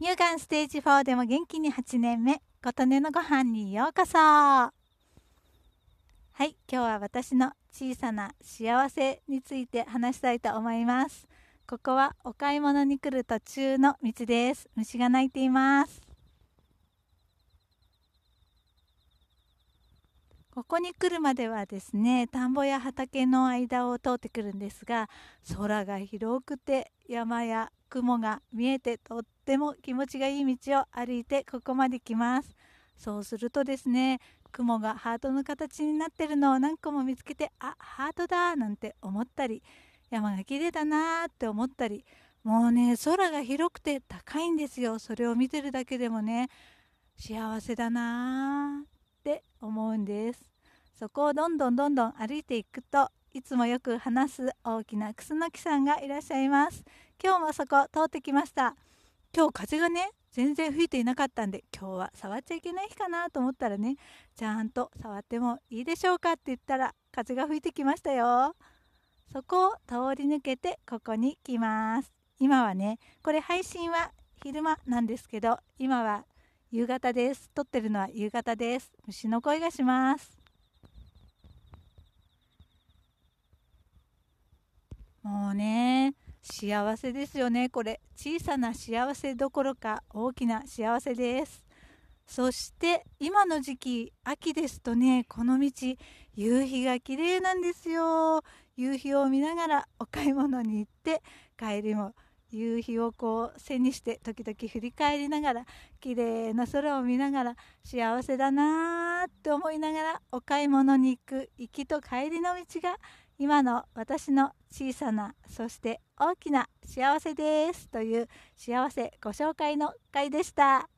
乳がんステージ4でも元気に8年目琴音のご飯にようこそ。はい今日は私の小さな幸せについて話したいと思います。ここはお買い物に来る途中の道です。虫が鳴いています。ここに来るまではですね田んぼや畑の間を通ってくるんですが空が広くて山や雲が見えてとっても気持ちがいい道を歩いてここまで来ます。そうするとですね雲がハートの形になってるのを何個も見つけてあハートだなんて思ったり山が綺麗だなーって思ったりもうね空が広くて高いんですよ。それを見てるだけでもね幸せだなーって思うんです。そこをどんどんどんどん歩いていくといつもよく話す大きなクスノキさんがいらっしゃいます。今日もそこ通ってきました。今日風がね全然吹いていなかったんで今日は触っちゃいけない日かなと思ったらねちゃんと触ってもいいでしょうかって言ったら風が吹いてきましたよ。そこを通り抜けてここに来ます。今はねこれ配信は昼間なんですけど今は夕方です。撮ってるのは夕方です。虫の声がします。もうね幸せですよね。これ小さな幸せどころか大きな幸せです。そして今の時期秋ですとねこの道夕日が綺麗なんですよ。夕日を見ながらお買い物に行って帰りも夕日をこう背にして時々振り返りながら綺麗な空を見ながら幸せだなーって思いながらお買い物に行く行きと帰りの道が今の私の小さなそして大きな幸せですという幸せご紹介の回でした。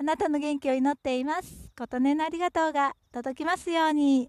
あなたの元気を祈っています。琴音のありがとうが届きますように。